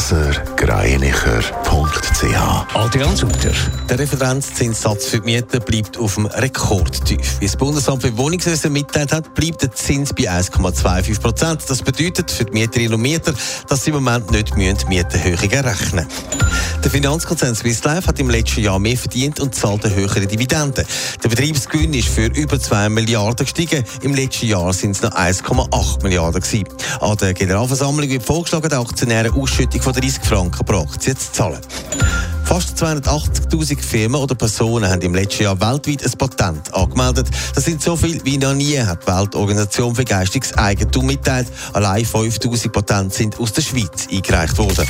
blasergreinicher.ch. Adrian Sutter. Der Referenzzinssatz für die Mieter bleibt auf dem Rekordtief. Wie das Bundesamt für Wohnungswesen mitteilt hat, bleibt der Zins bei 1,25 Prozent. Das bedeutet für die Mieterinnen und Mieter, dass sie im Moment nicht Mieterhöhungen rechnen müssen. Der Finanzkonzern Swiss Life hat im letzten Jahr mehr verdient und zahlt eine höhere Dividende. Der Betriebsgewinn ist für über 2 Milliarden gestiegen. Im letzten Jahr sind es noch 1,8 Milliarden gewesen. An der Generalversammlung wird vorgeschlagen, die Aktionäre Ausschüttung von 30 Franken pro Aktie zu zahlen. Fast 280.000 Firmen oder Personen haben im letzten Jahr weltweit ein Patent angemeldet. Das sind so viel wie noch nie, hat die Weltorganisation für geistiges Eigentum mitteilt. Allein 5.000 Patente sind aus der Schweiz eingereicht worden.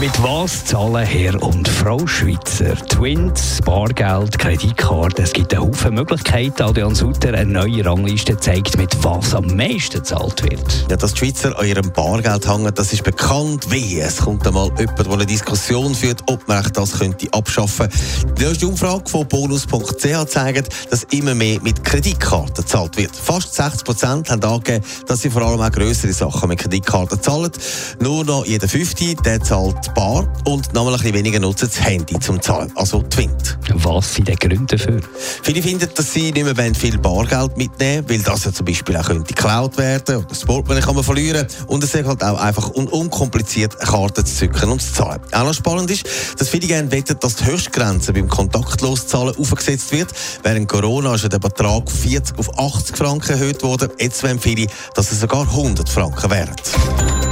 Mit was zahlen Herr und Frau Schweizer? Twins, Bargeld, Kreditkarte. Es gibt einen Haufen Möglichkeiten. Adrian Sutter, eine neue Rangliste zeigt, mit was am meisten gezahlt wird. Ja, dass die Schweizer an ihrem Bargeld hängen, das ist bekannt. Wie? Es kommt einmal jemand, der eine Diskussion führt, ob man das könnte abschaffen könnte. Die erste Umfrage von bonus.ch zeigt, dass immer mehr mit Kreditkarten gezahlt wird. Fast 60 Prozent haben angegeben, dass sie vor allem auch größere Sachen mit Kreditkarten zahlen. Nur noch jeder Fünfte, der zahlt bar und noch ein bisschen weniger nutzen das Handy zum Zahlen, also Twint. Was sind die Gründe dafür? Viele finden, dass sie nicht mehr viel Bargeld mitnehmen weil das ja zum Beispiel auch könnte geklaut werden oder das Portemonnaie kann man verlieren und es ist halt auch einfach un unkompliziert Karten zu zücken und zu zahlen. Auch noch spannend ist, dass viele gerne wetten, dass die Höchstgrenze beim kontaktlos Zahlen aufgesetzt wird. Während Corona ist ja der Betrag von 40 auf 80 Franken erhöht worden. Jetzt wollen viele, dass es sogar 100 Franken wären.